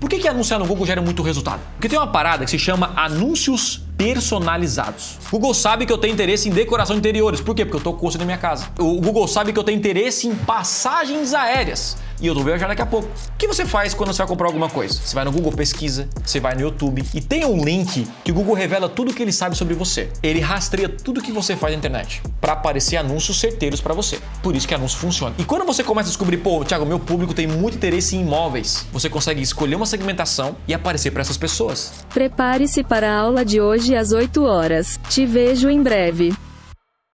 Por que, que anunciar no Google gera muito resultado? Porque tem uma parada que se chama anúncios personalizados. O Google sabe que eu tenho interesse em decoração de interiores. Por quê? Porque eu estou na minha casa. O Google sabe que eu tenho interesse em passagens aéreas e eu vou viajar daqui a pouco. O que você faz quando você vai comprar alguma coisa? Você vai no Google Pesquisa, você vai no YouTube e tem um link que o Google revela tudo o que ele sabe sobre você. Ele rastreia tudo que você faz na internet para aparecer anúncios certeiros para você. Por isso que anúncio funciona. E quando você começa a descobrir, pô, Thiago, meu público tem muito interesse em imóveis, você consegue escolher uma segmentação e aparecer para essas pessoas. Prepare-se para a aula de hoje às 8 horas. Te vejo em breve.